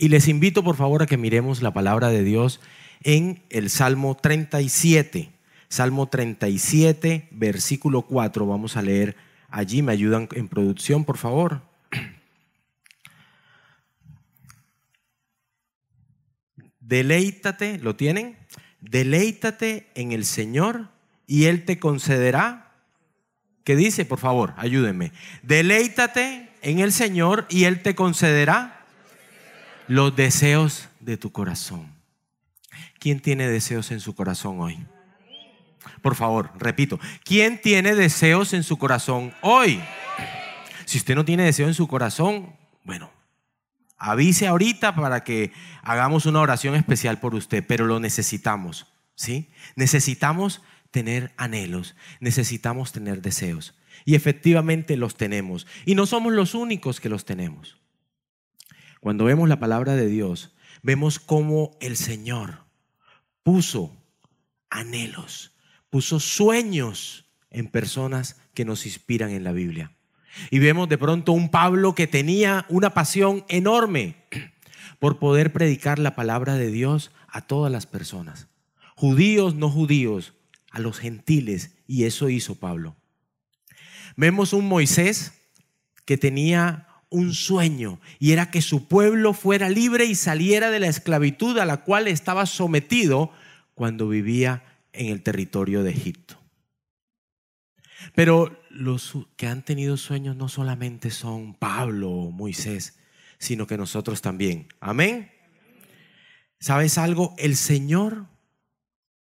Y les invito por favor a que miremos la palabra de Dios en el Salmo 37. Salmo 37, versículo 4. Vamos a leer allí. ¿Me ayudan en producción, por favor? Deleítate, ¿lo tienen? Deleítate en el Señor y Él te concederá. ¿Qué dice? Por favor, ayúdenme. Deleítate en el Señor y Él te concederá los deseos de tu corazón. ¿Quién tiene deseos en su corazón hoy? Por favor, repito, ¿quién tiene deseos en su corazón hoy? Si usted no tiene deseo en su corazón, bueno, avise ahorita para que hagamos una oración especial por usted, pero lo necesitamos, ¿sí? Necesitamos tener anhelos, necesitamos tener deseos. Y efectivamente los tenemos. Y no somos los únicos que los tenemos. Cuando vemos la palabra de Dios, vemos cómo el Señor puso anhelos, puso sueños en personas que nos inspiran en la Biblia. Y vemos de pronto un Pablo que tenía una pasión enorme por poder predicar la palabra de Dios a todas las personas, judíos, no judíos, a los gentiles, y eso hizo Pablo. Vemos un Moisés que tenía un sueño y era que su pueblo fuera libre y saliera de la esclavitud a la cual estaba sometido cuando vivía en el territorio de Egipto. Pero los que han tenido sueños no solamente son Pablo o Moisés, sino que nosotros también. Amén. ¿Sabes algo? El Señor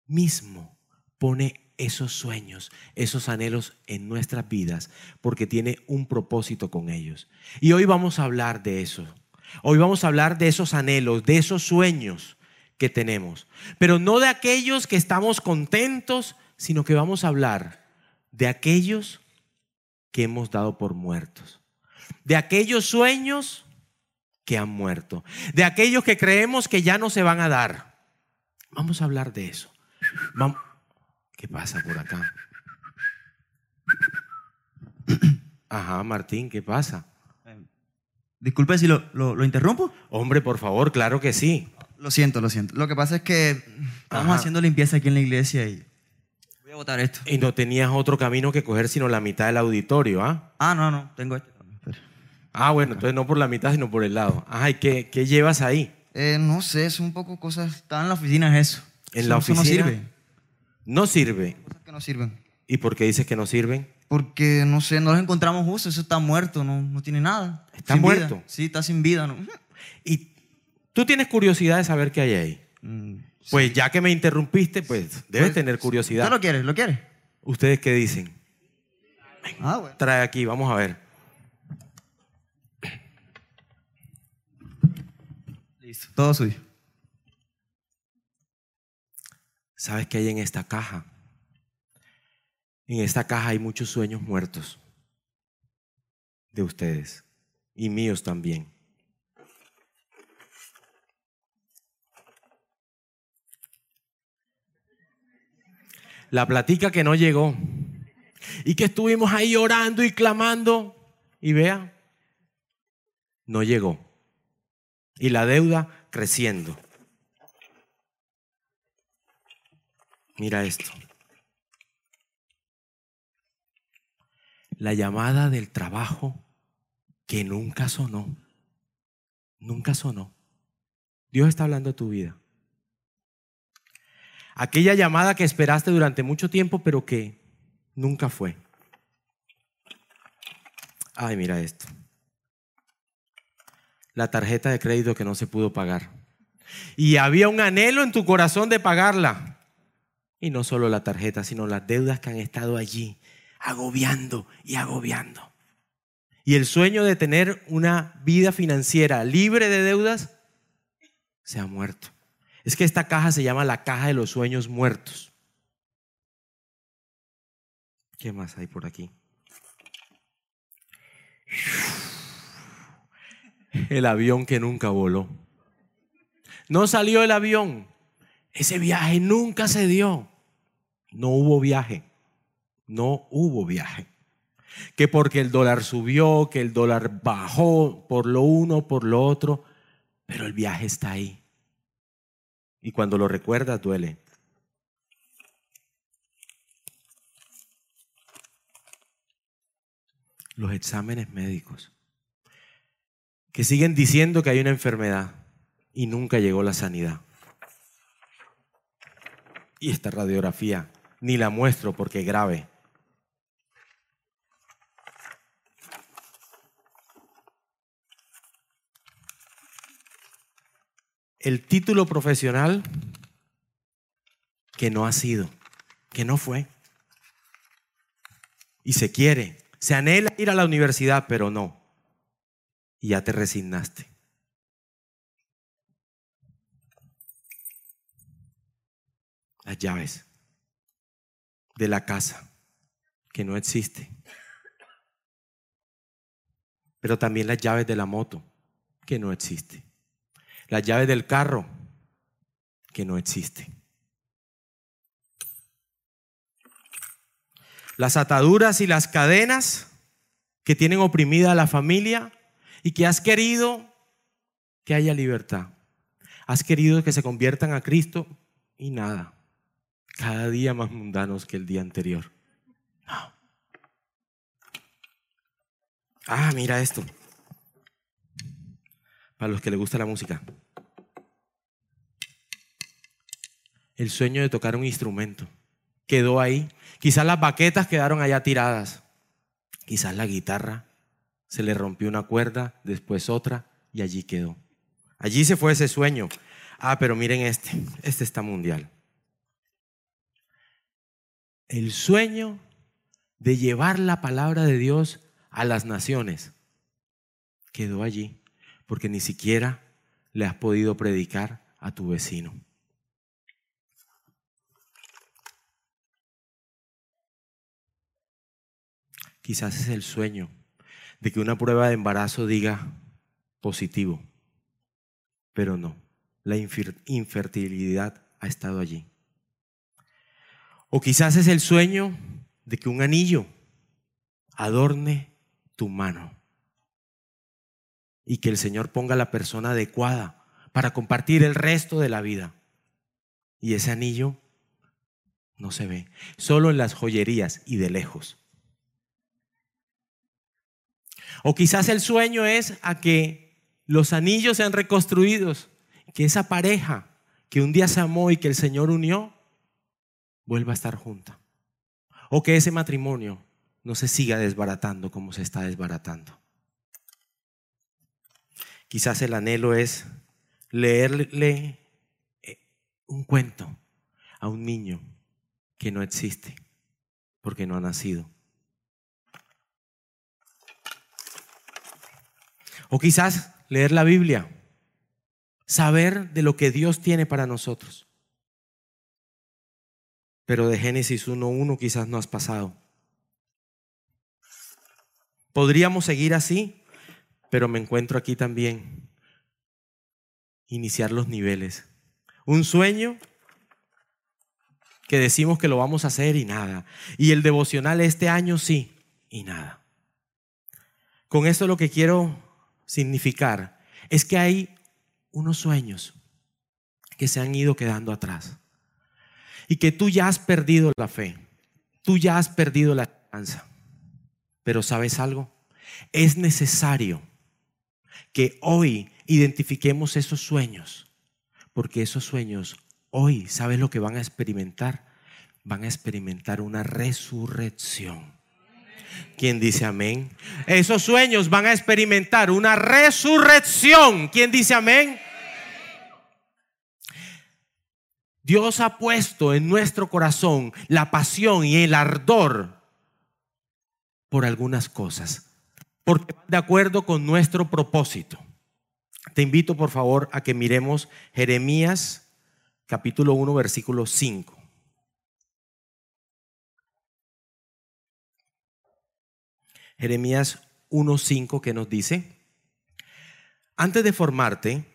mismo pone esos sueños, esos anhelos en nuestras vidas, porque tiene un propósito con ellos. Y hoy vamos a hablar de eso. Hoy vamos a hablar de esos anhelos, de esos sueños que tenemos. Pero no de aquellos que estamos contentos, sino que vamos a hablar de aquellos que hemos dado por muertos. De aquellos sueños que han muerto. De aquellos que creemos que ya no se van a dar. Vamos a hablar de eso. Vamos, ¿Qué pasa por acá? Ajá, Martín, ¿qué pasa? Disculpe si lo, lo, interrumpo. Hombre, por favor, claro que sí. Lo siento, lo siento. Lo que pasa es que estamos haciendo limpieza aquí en la iglesia y voy a botar esto. Y no tenías otro camino que coger sino la mitad del auditorio, ¿ah? Ah, no, no, tengo este. Ah, bueno, entonces no por la mitad, sino por el lado. Ajá, ¿y qué, qué llevas ahí? Eh, no sé, es un poco cosas. Está en la oficina, es eso. ¿En la oficina? Eso no sirve. No sirve. Cosas que no sirven. ¿Y por qué dices que no sirven? Porque, no sé, no los encontramos justos, eso está muerto, no, no tiene nada. ¿Está muerto? Sí, está sin vida. ¿no? ¿Y tú tienes curiosidad de saber qué hay ahí? Mm, pues ya que me interrumpiste, pues debes pues, tener curiosidad. ¿Tú lo quieres? ¿Lo quieres? ¿Ustedes qué dicen? Ah, bueno. Trae aquí, vamos a ver. Listo, todo suyo. ¿Sabes qué hay en esta caja? En esta caja hay muchos sueños muertos de ustedes y míos también. La platica que no llegó y que estuvimos ahí orando y clamando y vea, no llegó. Y la deuda creciendo. Mira esto. La llamada del trabajo que nunca sonó. Nunca sonó. Dios está hablando de tu vida. Aquella llamada que esperaste durante mucho tiempo, pero que nunca fue. Ay, mira esto. La tarjeta de crédito que no se pudo pagar. Y había un anhelo en tu corazón de pagarla. Y no solo la tarjeta, sino las deudas que han estado allí, agobiando y agobiando. Y el sueño de tener una vida financiera libre de deudas se ha muerto. Es que esta caja se llama la caja de los sueños muertos. ¿Qué más hay por aquí? El avión que nunca voló. No salió el avión, ese viaje nunca se dio. No hubo viaje. No hubo viaje. Que porque el dólar subió, que el dólar bajó por lo uno, por lo otro. pero el viaje está ahí. Y cuando lo recuerdas duele. Los exámenes médicos, que siguen diciendo que hay una enfermedad y nunca llegó la sanidad. Y esta radiografía ni la muestro porque grave. el título profesional que no ha sido, que no fue. Y se quiere, se anhela ir a la universidad, pero no. Y ya te resignaste. Las llaves de la casa, que no existe. Pero también las llaves de la moto, que no existe la llave del carro que no existe. Las ataduras y las cadenas que tienen oprimida a la familia y que has querido que haya libertad. Has querido que se conviertan a Cristo y nada. Cada día más mundanos que el día anterior. Ah, mira esto para los que les gusta la música. El sueño de tocar un instrumento quedó ahí. Quizás las baquetas quedaron allá tiradas. Quizás la guitarra se le rompió una cuerda, después otra y allí quedó. Allí se fue ese sueño. Ah, pero miren este, este está mundial. El sueño de llevar la palabra de Dios a las naciones quedó allí porque ni siquiera le has podido predicar a tu vecino. Quizás es el sueño de que una prueba de embarazo diga positivo, pero no, la infertilidad ha estado allí. O quizás es el sueño de que un anillo adorne tu mano y que el Señor ponga la persona adecuada para compartir el resto de la vida. Y ese anillo no se ve, solo en las joyerías y de lejos. O quizás el sueño es a que los anillos sean reconstruidos, que esa pareja que un día se amó y que el Señor unió, vuelva a estar junta. O que ese matrimonio no se siga desbaratando como se está desbaratando. Quizás el anhelo es leerle eh, un cuento a un niño que no existe porque no ha nacido. O quizás leer la Biblia, saber de lo que Dios tiene para nosotros. Pero de Génesis 1.1 quizás no has pasado. Podríamos seguir así pero me encuentro aquí también. Iniciar los niveles. Un sueño que decimos que lo vamos a hacer y nada. Y el devocional este año sí y nada. Con esto lo que quiero significar es que hay unos sueños que se han ido quedando atrás. Y que tú ya has perdido la fe. Tú ya has perdido la esperanza. Pero ¿sabes algo? Es necesario que hoy identifiquemos esos sueños, porque esos sueños hoy, ¿sabes lo que van a experimentar? Van a experimentar una resurrección. ¿Quién dice amén? Esos sueños van a experimentar una resurrección. ¿Quién dice amén? Dios ha puesto en nuestro corazón la pasión y el ardor por algunas cosas porque de acuerdo con nuestro propósito. Te invito por favor a que miremos Jeremías capítulo 1 versículo 5. Jeremías 1.5 que nos dice, antes de formarte,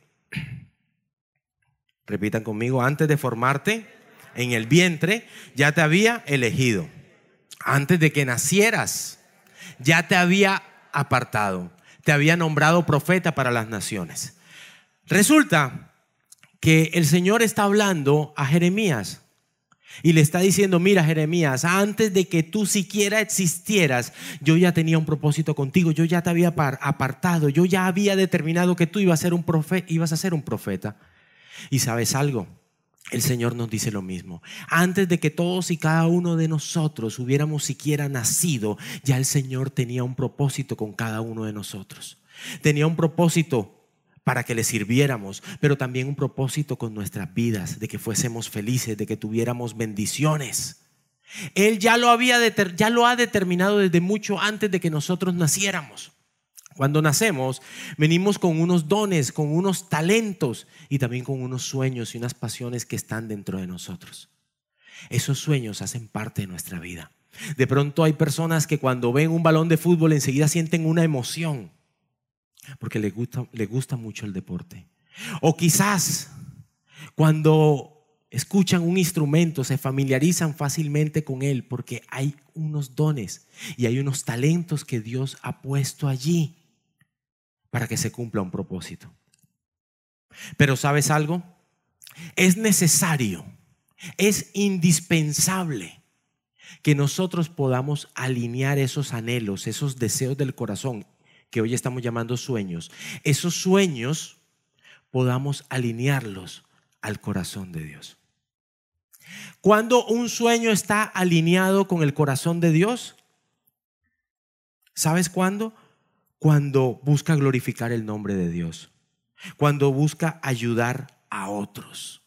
repitan conmigo, antes de formarte en el vientre, ya te había elegido. Antes de que nacieras, ya te había apartado, te había nombrado profeta para las naciones. Resulta que el Señor está hablando a Jeremías y le está diciendo, mira Jeremías, antes de que tú siquiera existieras, yo ya tenía un propósito contigo, yo ya te había apartado, yo ya había determinado que tú ibas a ser un profeta, ibas a ser un profeta. Y sabes algo, el Señor nos dice lo mismo. Antes de que todos y cada uno de nosotros hubiéramos siquiera nacido, ya el Señor tenía un propósito con cada uno de nosotros. Tenía un propósito para que le sirviéramos, pero también un propósito con nuestras vidas, de que fuésemos felices, de que tuviéramos bendiciones. Él ya lo había ya lo ha determinado desde mucho antes de que nosotros naciéramos. Cuando nacemos, venimos con unos dones, con unos talentos y también con unos sueños y unas pasiones que están dentro de nosotros. Esos sueños hacen parte de nuestra vida. De pronto hay personas que cuando ven un balón de fútbol enseguida sienten una emoción porque le gusta, le gusta mucho el deporte. O quizás cuando escuchan un instrumento se familiarizan fácilmente con él porque hay unos dones y hay unos talentos que Dios ha puesto allí para que se cumpla un propósito. Pero ¿sabes algo? Es necesario, es indispensable que nosotros podamos alinear esos anhelos, esos deseos del corazón, que hoy estamos llamando sueños, esos sueños podamos alinearlos al corazón de Dios. Cuando un sueño está alineado con el corazón de Dios, ¿sabes cuándo? Cuando busca glorificar el nombre de Dios, cuando busca ayudar a otros.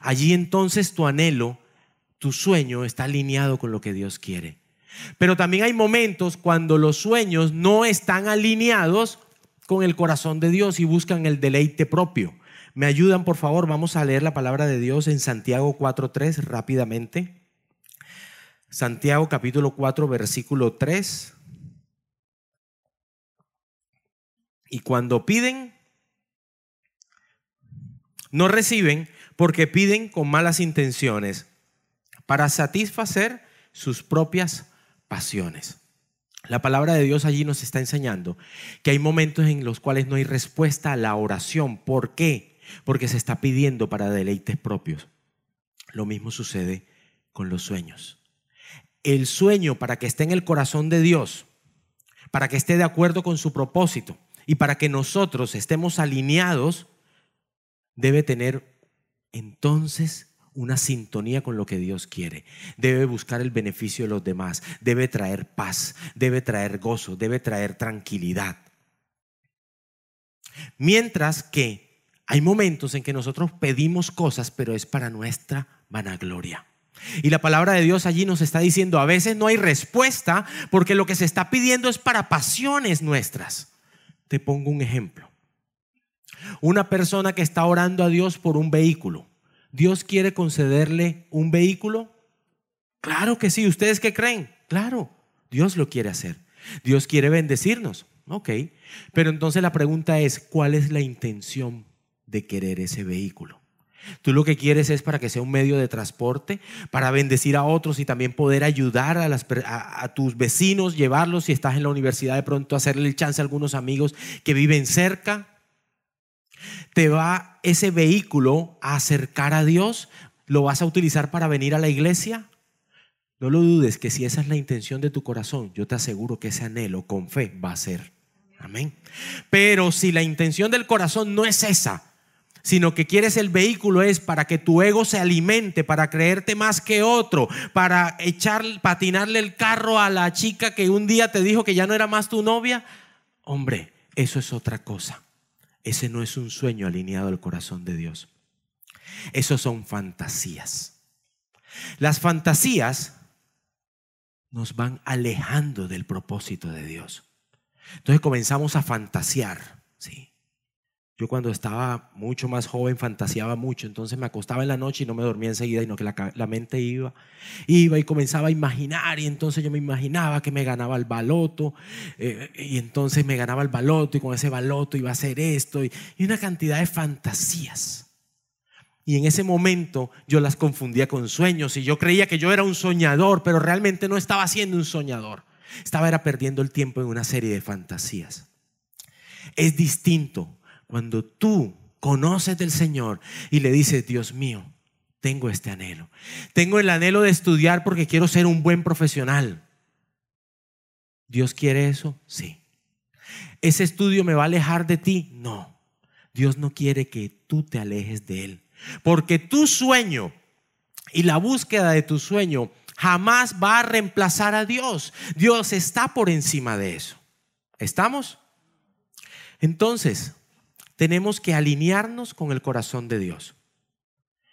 Allí entonces tu anhelo, tu sueño está alineado con lo que Dios quiere. Pero también hay momentos cuando los sueños no están alineados con el corazón de Dios y buscan el deleite propio. ¿Me ayudan, por favor? Vamos a leer la palabra de Dios en Santiago 4.3 rápidamente. Santiago capítulo 4, versículo 3. Y cuando piden, no reciben porque piden con malas intenciones para satisfacer sus propias pasiones. La palabra de Dios allí nos está enseñando que hay momentos en los cuales no hay respuesta a la oración. ¿Por qué? Porque se está pidiendo para deleites propios. Lo mismo sucede con los sueños. El sueño para que esté en el corazón de Dios, para que esté de acuerdo con su propósito y para que nosotros estemos alineados, debe tener entonces una sintonía con lo que Dios quiere. Debe buscar el beneficio de los demás. Debe traer paz, debe traer gozo, debe traer tranquilidad. Mientras que hay momentos en que nosotros pedimos cosas, pero es para nuestra vanagloria. Y la palabra de Dios allí nos está diciendo, a veces no hay respuesta porque lo que se está pidiendo es para pasiones nuestras. Te pongo un ejemplo. Una persona que está orando a Dios por un vehículo ¿Dios quiere concederle un vehículo? Claro que sí. ¿Ustedes qué creen? Claro, Dios lo quiere hacer. Dios quiere bendecirnos. Ok. Pero entonces la pregunta es, ¿cuál es la intención de querer ese vehículo? Tú lo que quieres es para que sea un medio de transporte, para bendecir a otros y también poder ayudar a, tus vecinos, llevarlos si estás en la universidad de pronto, hacerle el chance a algunos amigos que viven cerca te va ese vehículo a acercar a Dios, lo vas a utilizar para venir a la iglesia. No lo dudes que si esa es la intención de tu corazón, yo te aseguro que ese anhelo con fe va a ser. Amén. Pero si la intención del corazón no es esa, sino que quieres el vehículo es para que tu ego se alimente, para creerte más que otro, para echar, patinarle el carro a la chica que un día te dijo que ya no era más tu novia, hombre, eso es otra cosa. Ese no es un sueño alineado al corazón de Dios. Esos son fantasías. Las fantasías nos van alejando del propósito de Dios. Entonces comenzamos a fantasear, ¿sí? Yo cuando estaba mucho más joven fantaseaba mucho, entonces me acostaba en la noche y no me dormía enseguida, sino que la, mente iba, iba y comenzaba a imaginar y entonces yo me imaginaba que me ganaba el baloto eh, y entonces me ganaba el baloto y con ese baloto iba a hacer esto y, y una cantidad de fantasías. Y en ese momento yo las confundía con sueños y yo creía que yo era un soñador, pero realmente no estaba siendo un soñador. Estaba era perdiendo el tiempo en una serie de fantasías. Es distinto Cuando tú conoces del Señor y le dices, Dios mío, tengo este anhelo. Tengo el anhelo de estudiar porque quiero ser un buen profesional. ¿Dios quiere eso? Sí. ¿Ese estudio me va a alejar de ti? No. Dios no quiere que tú te alejes de Él. Porque tu sueño y la búsqueda de tu sueño jamás va a reemplazar a Dios. Dios está por encima de eso. ¿Estamos? Entonces, tenemos que alinearnos con el corazón de Dios.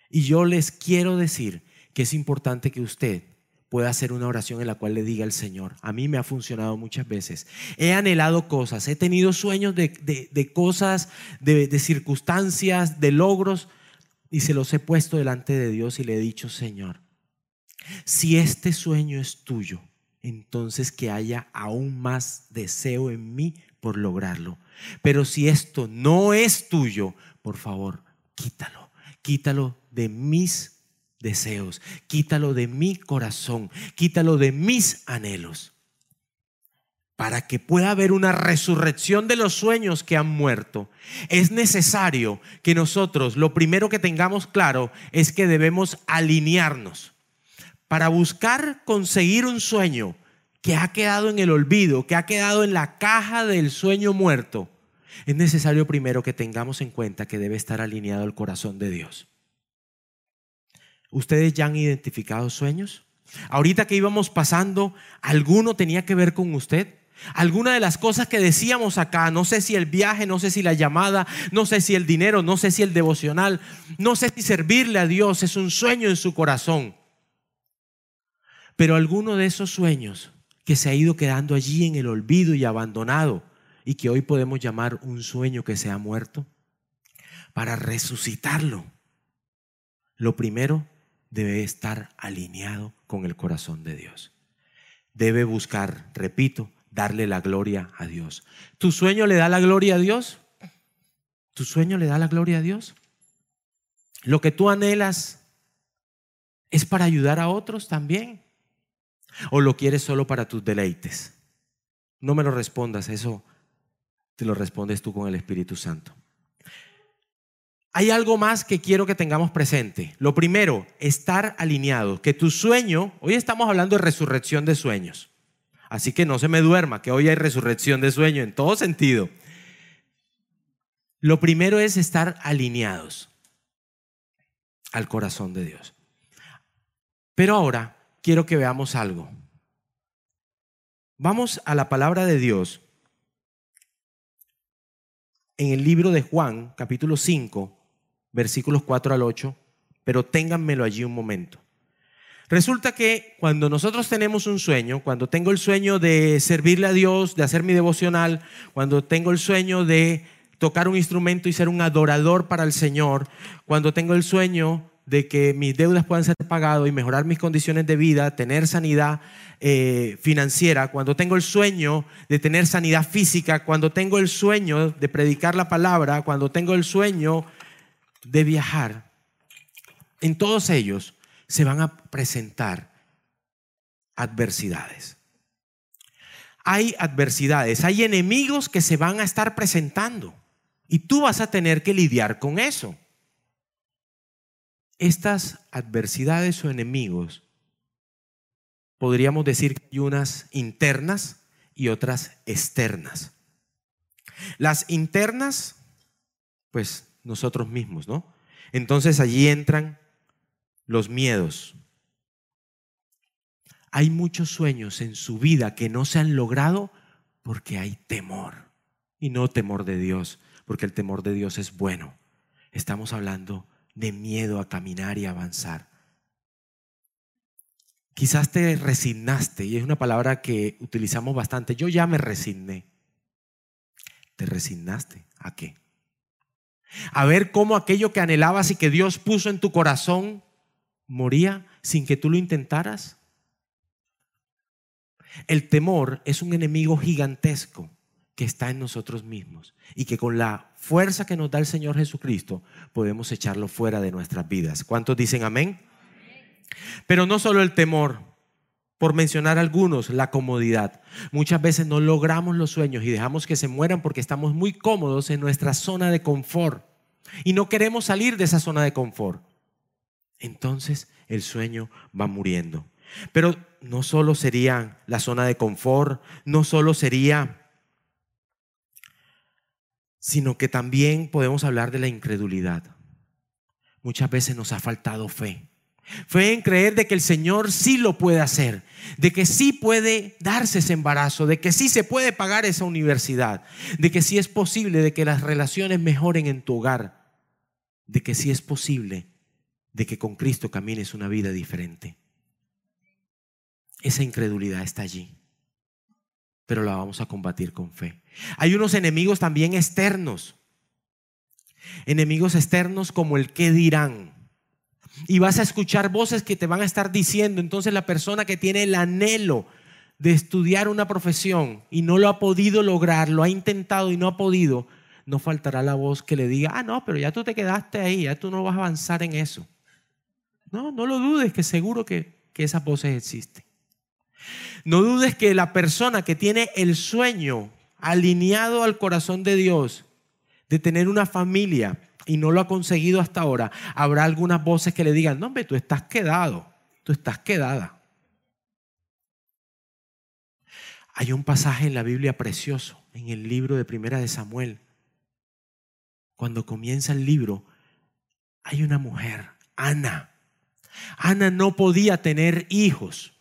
Y yo les quiero decir que es importante que usted pueda hacer una oración en la cual le diga al Señor, a mí me ha funcionado muchas veces, he anhelado cosas, he tenido sueños de, cosas, de, de circunstancias, de logros, y se los he puesto delante de Dios y le he dicho, Señor, si este sueño es tuyo, entonces que haya aún más deseo en mí por lograrlo. Pero si esto no es tuyo, por favor, quítalo. Quítalo de mis deseos, quítalo de mi corazón, quítalo de mis anhelos. Para que pueda haber una resurrección de los sueños que han muerto, es necesario que nosotros lo primero que tengamos claro es que debemos alinearnos para buscar conseguir un sueño que ha quedado en el olvido, que ha quedado en la caja del sueño muerto, es necesario primero que tengamos en cuenta que debe estar alineado el corazón de Dios. ¿Ustedes ya han identificado sueños? Ahorita que íbamos pasando, ¿alguno tenía que ver con usted? Alguna de las cosas que decíamos acá, no sé si el viaje, no sé si la llamada, no sé si el dinero, no sé si el devocional, no sé si servirle a Dios es un sueño en su corazón. Pero alguno de esos sueños que se ha ido quedando allí en el olvido y abandonado y que hoy podemos llamar un sueño que se ha muerto, para resucitarlo, lo primero debe estar alineado con el corazón de Dios. Debe buscar, repito, darle la gloria a Dios. ¿Tu sueño le da la gloria a Dios? ¿Tu sueño le da la gloria a Dios? Lo que tú anhelas es para ayudar a otros también. ¿O lo quieres solo para tus deleites? No me lo respondas, eso te lo respondes tú con el Espíritu Santo. Hay algo más que quiero que tengamos presente. Lo primero, estar alineado, que tu sueño, hoy estamos hablando de resurrección de sueños, así que no se me duerma, que hoy hay resurrección de sueño en todo sentido. Lo primero es estar alineados al corazón de Dios. Pero ahora quiero que veamos algo. Vamos a la palabra de Dios en el libro de Juan, capítulo 5, versículos 4 al 8, pero ténganmelo allí un momento. Resulta que cuando nosotros tenemos un sueño, cuando tengo el sueño de servirle a Dios, de hacer mi devocional, cuando tengo el sueño de tocar un instrumento y ser un adorador para el Señor, cuando tengo el sueño de que mis deudas puedan ser pagadas y mejorar mis condiciones de vida, tener sanidad eh, financiera, cuando tengo el sueño de tener sanidad física, cuando tengo el sueño de predicar la palabra, cuando tengo el sueño de viajar, en todos ellos se van a presentar adversidades. Hay adversidades, hay enemigos que se van a estar presentando y tú vas a tener que lidiar con eso. Estas adversidades o enemigos, podríamos decir que hay unas internas y otras externas. Las internas, pues nosotros mismos, ¿no? Entonces allí entran los miedos. Hay muchos sueños en su vida que no se han logrado porque hay temor. Y no temor de Dios, porque el temor de Dios es bueno. Estamos hablando de miedo a caminar y avanzar. Quizás te resignaste, y es una palabra que utilizamos bastante. Yo ya me resigné. ¿Te resignaste a qué? A ver cómo aquello que anhelabas y que Dios puso en tu corazón moría sin que tú lo intentaras. El temor es un enemigo gigantesco que está en nosotros mismos y que con la fuerza que nos da el Señor Jesucristo podemos echarlo fuera de nuestras vidas. ¿Cuántos dicen amén? Pero no solo el temor. por mencionar algunos, la comodidad. Muchas veces no logramos los sueños y dejamos que se mueran porque estamos muy cómodos en nuestra zona de confort y no queremos salir de esa zona de confort. Entonces el sueño va muriendo. Pero no solo sería la zona de confort, no solo sería, sino que también podemos hablar de la incredulidad. Muchas veces nos ha faltado fe. Fe en creer de que el Señor sí lo puede hacer, de que sí puede darse ese embarazo, de que sí se puede pagar esa universidad, de que sí es posible de que las relaciones mejoren en tu hogar, de que sí es posible de que con Cristo camines una vida diferente. Esa incredulidad está allí, pero la vamos a combatir con fe. Hay unos enemigos también externos, enemigos externos como el que dirán. Y vas a escuchar voces que te van a estar diciendo, entonces la persona que tiene el anhelo de estudiar una profesión y no lo ha podido lograr, lo ha intentado y no ha podido, no faltará la voz que le diga, ah, no, pero ya tú te quedaste ahí, ya tú no vas a avanzar en eso. No, no lo dudes, que seguro que, que esas voces existen. No dudes que la persona que tiene el sueño alineado al corazón de Dios de tener una familia y no lo ha conseguido hasta ahora, habrá algunas voces que le digan, no, hombre, tú estás quedado, tú estás quedada. Hay un pasaje en la Biblia precioso, en el libro de Primera de Samuel. Cuando comienza el libro, hay una mujer, Ana, Ana no podía tener hijos.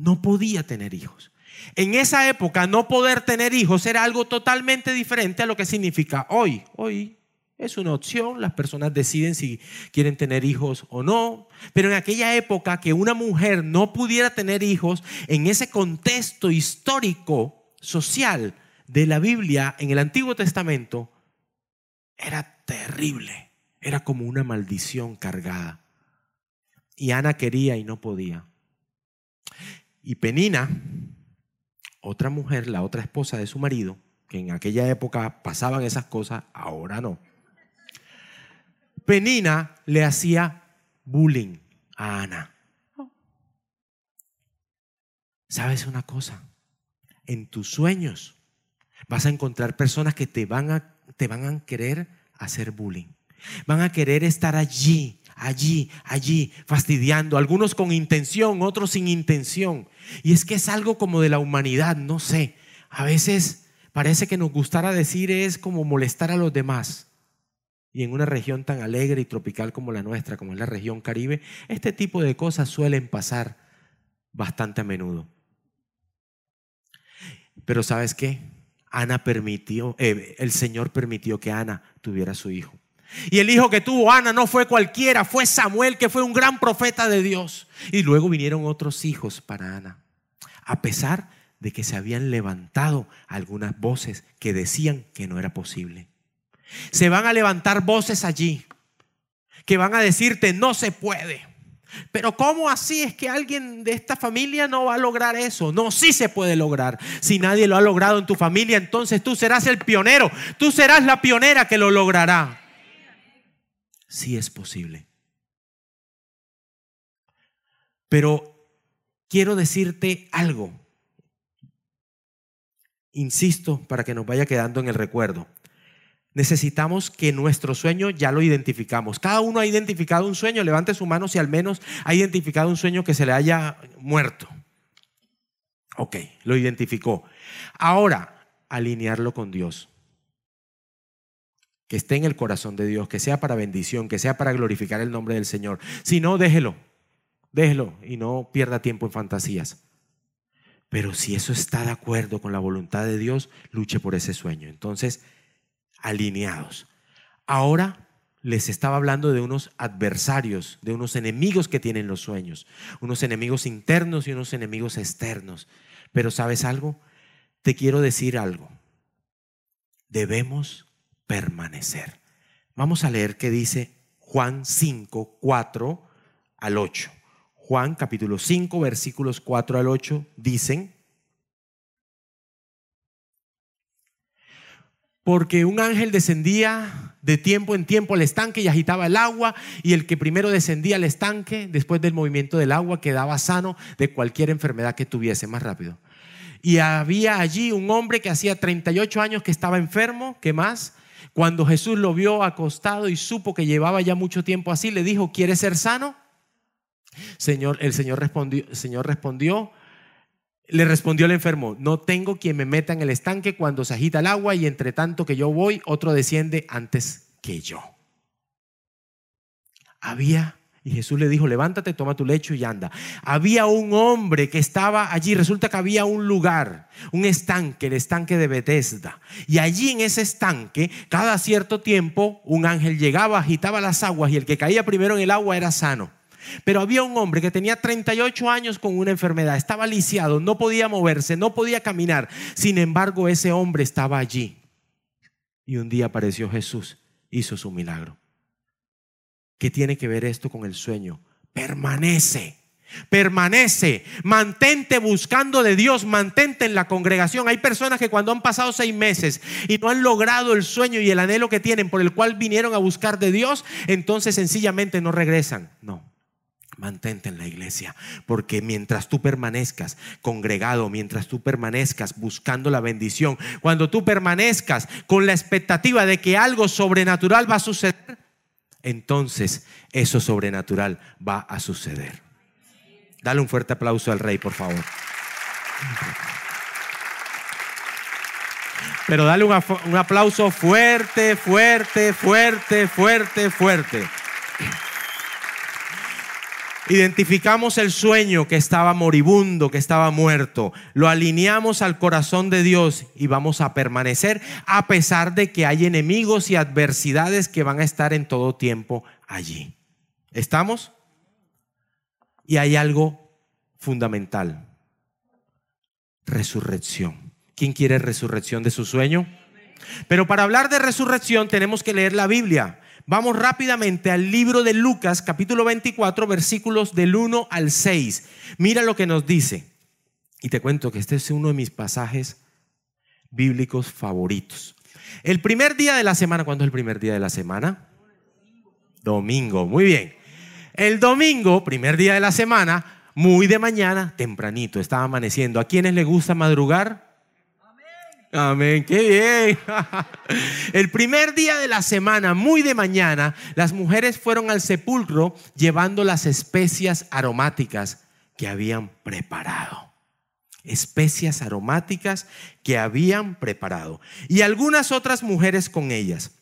No podía tener hijos. En esa época no poder tener hijos era algo totalmente diferente a lo que significa hoy. Hoy es una opción, las personas deciden si quieren tener hijos o no, pero en aquella época que una mujer no pudiera tener hijos, en ese contexto histórico, social de la Biblia en el Antiguo Testamento, era terrible. Era como una maldición cargada. Y Ana quería y no podía. Y Penina, otra mujer, la otra esposa de su marido, que en aquella época pasaban esas cosas, ahora no. Penina le hacía bullying a Ana. ¿Sabes una cosa? En tus sueños vas a encontrar personas que te van a, te van a querer hacer bullying. Van a querer estar allí, allí, allí, fastidiando, algunos con intención, otros sin intención. Y es que es algo como de la humanidad, no sé. A veces parece que nos gustara decir es como molestar a los demás. Y en una región tan alegre y tropical como la nuestra, como es la región caribe, este tipo de cosas suelen pasar bastante a menudo. Pero ¿sabes qué? Ana permitió, eh, el Señor permitió que Ana tuviera su hijo. Y el hijo que tuvo Ana no fue cualquiera, fue Samuel, que fue un gran profeta de Dios. Y luego vinieron otros hijos para Ana. A pesar de que se habían levantado algunas voces que decían que no era posible. Se van a levantar voces allí que van a decirte no se puede. Pero ¿cómo así es que alguien de esta familia no va a lograr eso? No, sí se puede lograr. Si nadie lo ha logrado en tu familia, entonces tú serás el pionero. Tú serás la pionera que lo logrará sí es posible. Pero quiero decirte algo. Insisto para que nos vaya quedando en el recuerdo. Necesitamos que nuestro sueño ya lo identificamos. Cada uno ha identificado un sueño. Levante su mano si al menos ha identificado un sueño que se le haya muerto. Ok, lo identificó. Ahora, alinearlo con Dios que esté en el corazón de Dios, que sea para bendición, que sea para glorificar el nombre del Señor. Si no, déjelo, déjelo y no pierda tiempo en fantasías. Pero si eso está de acuerdo con la voluntad de Dios, luche por ese sueño. Entonces, alineados. Ahora les estaba hablando de unos adversarios, de unos enemigos que tienen los sueños, unos enemigos internos y unos enemigos externos. Pero ¿sabes algo? Te quiero decir algo. Debemos permanecer. Vamos a leer qué dice Juan 5, 4 al 8. Juan capítulo 5, versículos 4 al 8 dicen, porque un ángel descendía de tiempo en tiempo al estanque y agitaba el agua y el que primero descendía al estanque después del movimiento del agua quedaba sano de cualquier enfermedad que tuviese más rápido. Y había allí un hombre que hacía 38 años que estaba enfermo, ¿qué más? Cuando Jesús lo vio acostado y supo que llevaba ya mucho tiempo así, le dijo, ¿quieres ser sano? Señor, el Señor respondió, el Señor respondió, le respondió el enfermo, no tengo quien me meta en el estanque cuando se agita el agua y entre tanto que yo voy, otro desciende antes que yo. Había, y Jesús le dijo, levántate, toma tu lecho y anda. Había un hombre que estaba allí, resulta que había un lugar, un estanque, el estanque de Bethesda. Y allí en ese estanque, cada cierto tiempo, un ángel llegaba, agitaba las aguas y el que caía primero en el agua era sano. Pero había un hombre que tenía 38 años con una enfermedad, estaba lisiado, no podía moverse, no podía caminar. Sin embargo, ese hombre estaba allí. Y un día apareció Jesús, hizo su milagro. ¿Qué tiene que ver esto con el sueño? Permanece. Permanece, mantente buscando de Dios, mantente en la congregación. Hay personas que cuando han pasado seis meses y no han logrado el sueño y el anhelo que tienen por el cual vinieron a buscar de Dios, entonces sencillamente no regresan. No, mantente en la iglesia, porque mientras tú permanezcas congregado, mientras tú permanezcas buscando la bendición, cuando tú permanezcas con la expectativa de que algo sobrenatural va a suceder, entonces eso sobrenatural va a suceder. Dale un fuerte aplauso al rey, por favor. Pero dale un, un aplauso fuerte, fuerte, fuerte, fuerte, fuerte. Identificamos el sueño que estaba moribundo, que estaba muerto. Lo alineamos al corazón de Dios y vamos a permanecer a pesar de que hay enemigos y adversidades que van a estar en todo tiempo allí. ¿Estamos? Y hay algo fundamental. Resurrección. ¿Quién quiere resurrección de su sueño? Pero para hablar de resurrección tenemos que leer la Biblia. Vamos rápidamente al libro de Lucas, capítulo 24, versículos del 1 al 6. Mira lo que nos dice. Y te cuento que este es uno de mis pasajes bíblicos favoritos. El primer día de la semana, ¿cuándo es el primer día de la semana? Domingo, muy bien. El domingo, primer día de la semana, muy de mañana, tempranito, estaba amaneciendo. ¿A quienes le gusta madrugar? Amén, qué bien. El primer día de la semana, muy de mañana, las mujeres fueron al sepulcro llevando las especias aromáticas que habían preparado. Especias aromáticas que habían preparado. Y algunas otras mujeres con ellas.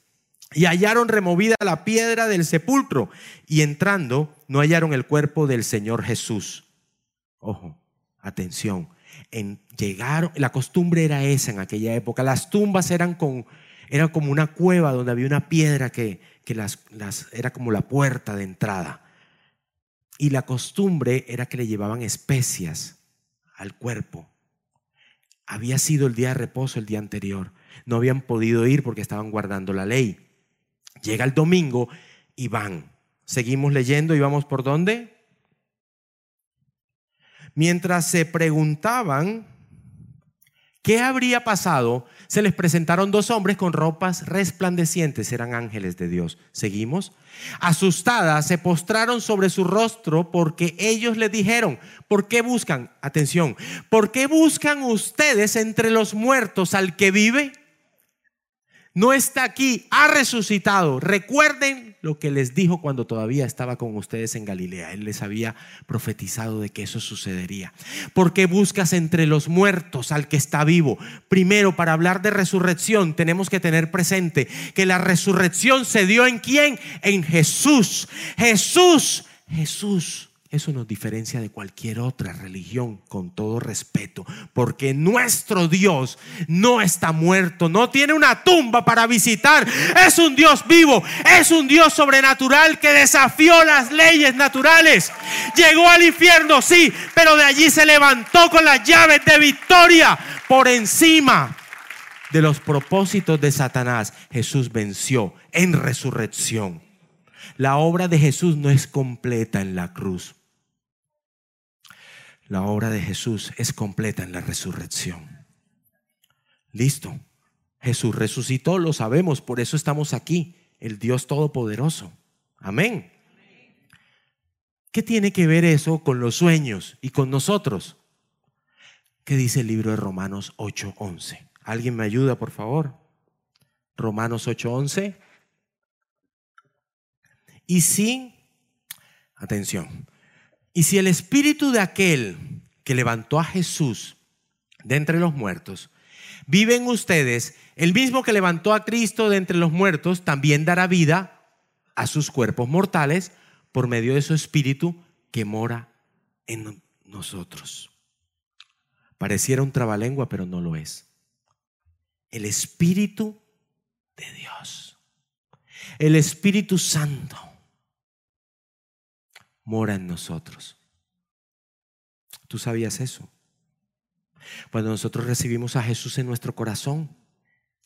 Y hallaron removida la piedra del sepulcro. Y entrando, no hallaron el cuerpo del Señor Jesús. Ojo, atención en llegar, la costumbre era esa en aquella época. Las tumbas eran, con, era como una cueva donde había una piedra que, que las, las, era como la puerta de entrada. Y la costumbre era que le llevaban especias al cuerpo. Había sido el día de reposo el día anterior. No habían podido ir porque estaban guardando la ley. Llega el domingo y van. Seguimos leyendo y vamos por dónde? Mientras se preguntaban qué habría pasado, se les presentaron dos hombres con ropas resplandecientes, eran ángeles de Dios. ¿Seguimos? Asustadas, se postraron sobre su rostro porque ellos le dijeron, ¿por qué buscan? Atención, ¿por qué buscan ustedes entre los muertos al que vive? no está aquí, ha resucitado. Recuerden lo que les dijo cuando todavía estaba con ustedes en Galilea. Él les había profetizado de que eso sucedería. ¿Por qué buscas entre los muertos al que está vivo? Primero, para hablar de resurrección, tenemos que tener presente que la resurrección se dio en quién? En Jesús. Jesús, Jesús eso nos diferencia de cualquier otra religión, con todo respeto, porque nuestro Dios no está muerto, no tiene una tumba para visitar, es un Dios vivo, es un Dios sobrenatural que desafió las leyes naturales. Llegó al infierno, sí, pero de allí se levantó con las llaves de victoria por encima de los propósitos de Satanás. Jesús venció en resurrección. La obra de Jesús no es completa en la cruz. La obra de Jesús es completa en la resurrección. Listo. Jesús resucitó, lo sabemos, por eso estamos aquí. el Dios Todopoderoso. Amén. ¿Qué tiene que ver eso con los sueños y con nosotros? ¿Qué dice el libro de Romanos 8:11? ¿Alguien me ayuda, por favor? Romanos 8:11. Y si, atención, y si el espíritu de aquel que levantó a Jesús de entre los muertos vive en ustedes, el mismo que levantó a Cristo de entre los muertos también dará vida a sus cuerpos mortales por medio de su espíritu que mora en nosotros. Pareciera un trabalengua, pero no lo es. El espíritu de Dios. El Espíritu Santo mora en nosotros. ¿Tú sabías eso? Cuando nosotros recibimos a Jesús en nuestro corazón,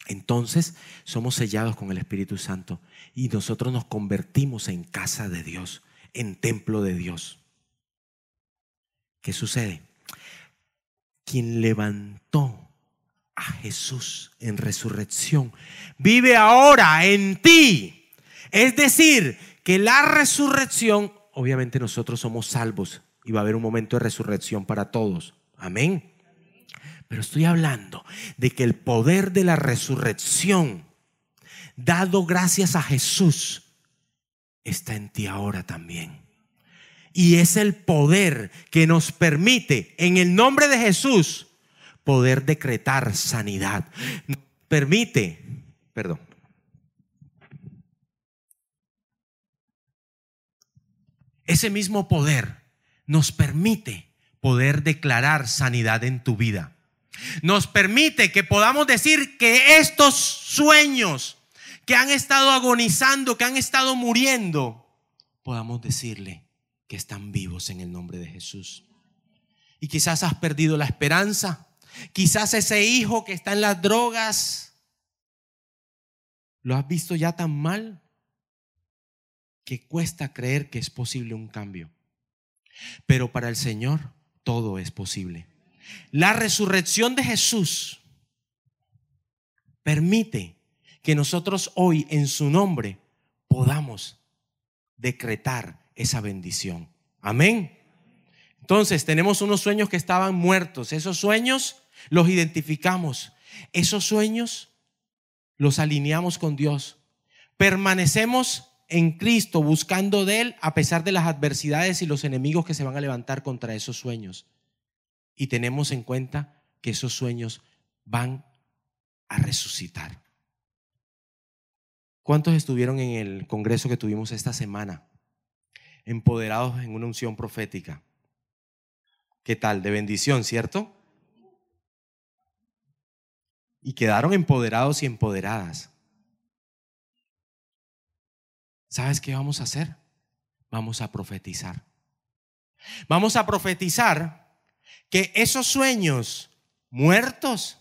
entonces somos sellados con el Espíritu Santo y nosotros nos convertimos en casa de Dios, en templo de Dios. ¿Qué sucede? Quien levantó a Jesús en resurrección vive ahora en ti. Es decir, que la resurrección, obviamente nosotros somos salvos y va a haber un momento de resurrección para todos. Amén. Pero estoy hablando de que el poder de la resurrección, dado gracias a Jesús, está en ti ahora también. Y es el poder que nos permite, en el nombre de Jesús, poder decretar sanidad. permite, perdón. Ese mismo poder nos permite poder declarar sanidad en tu vida. Nos permite que podamos decir que estos sueños que han estado agonizando, que han estado muriendo, podamos decirle que están vivos en el nombre de Jesús. Y quizás has perdido la esperanza, quizás ese hijo que está en las drogas, lo has visto ya tan mal que cuesta creer que es posible un cambio. Pero para el Señor todo es posible. La resurrección de Jesús permite que nosotros hoy en su nombre podamos decretar esa bendición. Amén. Entonces tenemos unos sueños que estaban muertos. Esos sueños los identificamos. Esos sueños los alineamos con Dios. Permanecemos en Cristo buscando de Él a pesar de las adversidades y los enemigos que se van a levantar contra esos sueños y tenemos en cuenta que esos sueños van a resucitar. ¿Cuántos estuvieron en el congreso que tuvimos esta semana? Empoderados en una unción profética. ¿Qué tal? De bendición, ¿cierto? Y quedaron empoderados y empoderadas. ¿Sabes qué vamos a hacer? Vamos a profetizar. Vamos a profetizar que esos sueños muertos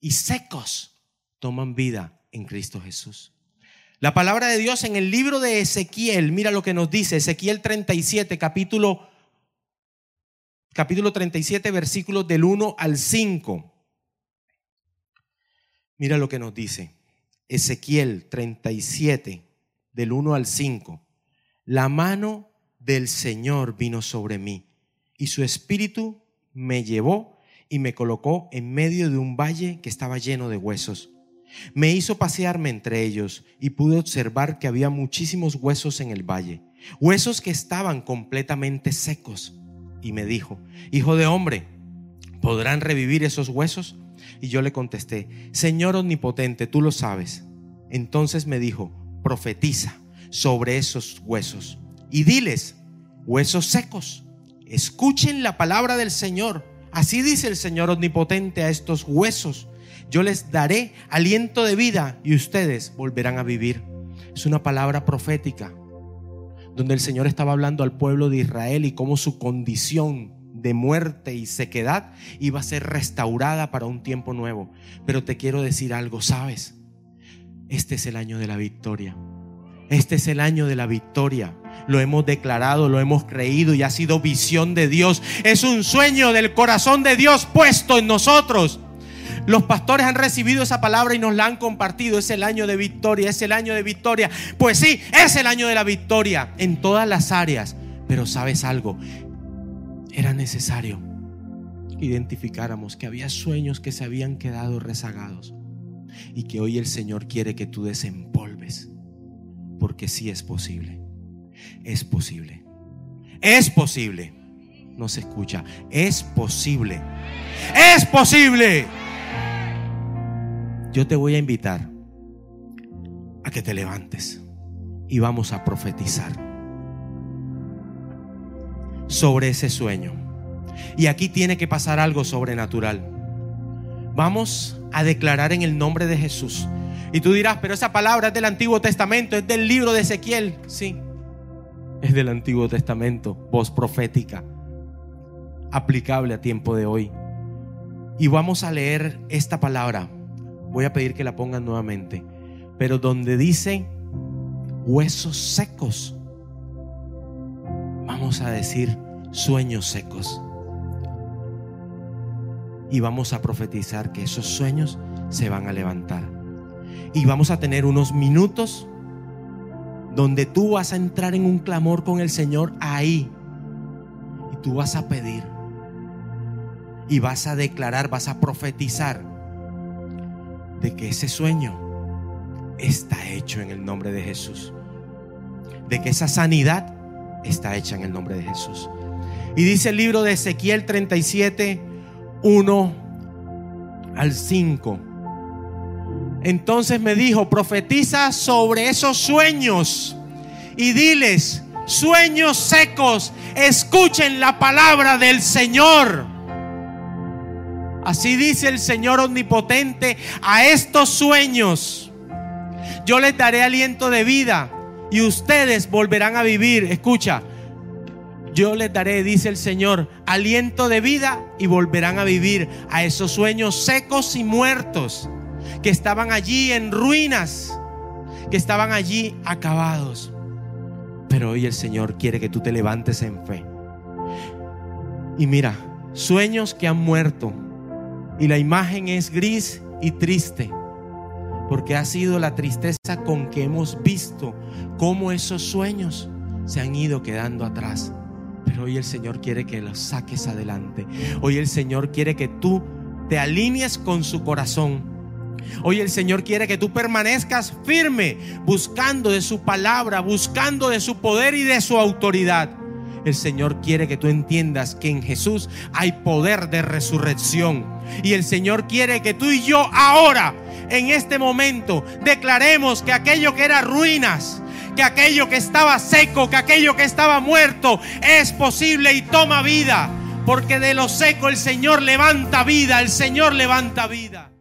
y secos toman vida en Cristo Jesús. La palabra de Dios en el libro de Ezequiel, mira lo que nos dice, Ezequiel 37, capítulo, capítulo 37, versículos del 1 al 5. Mira lo que nos dice, Ezequiel 37, del 1 al 5. La mano del Señor vino sobre mí y su espíritu me llevó y me colocó en medio de un valle que estaba lleno de huesos. Me hizo pasearme entre ellos y pude observar que había muchísimos huesos en el valle, huesos que estaban completamente secos. Y me dijo, Hijo de hombre, ¿podrán revivir esos huesos? Y yo le contesté, Señor omnipotente, tú lo sabes. Entonces me dijo, profetiza sobre esos huesos y diles, huesos secos Escuchen la palabra del Señor. Así dice el Señor omnipotente a estos huesos. Yo les daré aliento de vida y ustedes volverán a vivir. Es una palabra profética donde el Señor estaba hablando al pueblo de Israel y cómo su condición de muerte y sequedad iba a ser restaurada para un tiempo nuevo. Pero te quiero decir algo, ¿sabes? Este es el año de la victoria. Este es el año de la victoria. Lo hemos declarado, lo hemos creído y ha sido visión de Dios. Es un sueño del corazón de Dios puesto en nosotros. Los pastores han recibido esa palabra y nos la han compartido. Es el año de victoria, es el año de victoria. Pues sí, es el año de la victoria en todas las áreas. Pero sabes algo, era necesario que identificáramos que había sueños que se habían quedado rezagados y que hoy el Señor quiere que tú desempolves. Porque sí es posible. Es posible. Es posible. No se escucha. Es posible. Es posible. Yo te voy a invitar a que te levantes y vamos a profetizar sobre ese sueño. Y aquí tiene que pasar algo sobrenatural. Vamos a declarar en el nombre de Jesús. Y tú dirás, pero esa palabra es del Antiguo Testamento, es del libro de Ezequiel. Sí, es del Antiguo Testamento, voz profética, aplicable a tiempo de hoy. Y vamos a leer esta palabra. Voy a pedir que la pongan nuevamente. Pero donde dice huesos secos, vamos a decir sueños secos y vamos a profetizar que esos sueños se van a levantar. Y vamos a tener unos minutos donde tú vas a entrar en un clamor con el Señor ahí. Y tú vas a pedir. Y vas a declarar, vas a profetizar de que ese sueño está hecho en el nombre de Jesús. De que esa sanidad está hecha en el nombre de Jesús. Y dice el libro de Ezequiel 37, 1 al 5. Entonces me dijo, profetiza sobre esos sueños y diles, sueños secos, escuchen la palabra del Señor. Así dice el Señor omnipotente a estos sueños. Yo les daré aliento de vida y ustedes volverán a vivir. Escucha, yo les daré, dice el Señor, aliento de vida y volverán a vivir a esos sueños secos y muertos que estaban allí en ruinas, que estaban allí acabados. Pero hoy el Señor quiere que tú te levantes en fe. Y mira, sueños que han muerto y la imagen es gris y triste, porque ha sido la tristeza con que hemos visto cómo esos sueños se han ido quedando atrás. Hoy el Señor quiere que los saques adelante. Hoy el Señor quiere que tú te alinees con su corazón. Hoy el Señor quiere que tú permanezcas firme, buscando de su palabra, buscando de su poder y de su autoridad. El Señor quiere que tú entiendas que en Jesús hay poder de resurrección. Y el Señor quiere que tú y yo ahora, en este momento, declaremos que aquello que era ruinas, que aquello que estaba seco, que aquello que estaba muerto es posible y toma vida. Porque de lo seco el Señor levanta vida, el Señor levanta vida.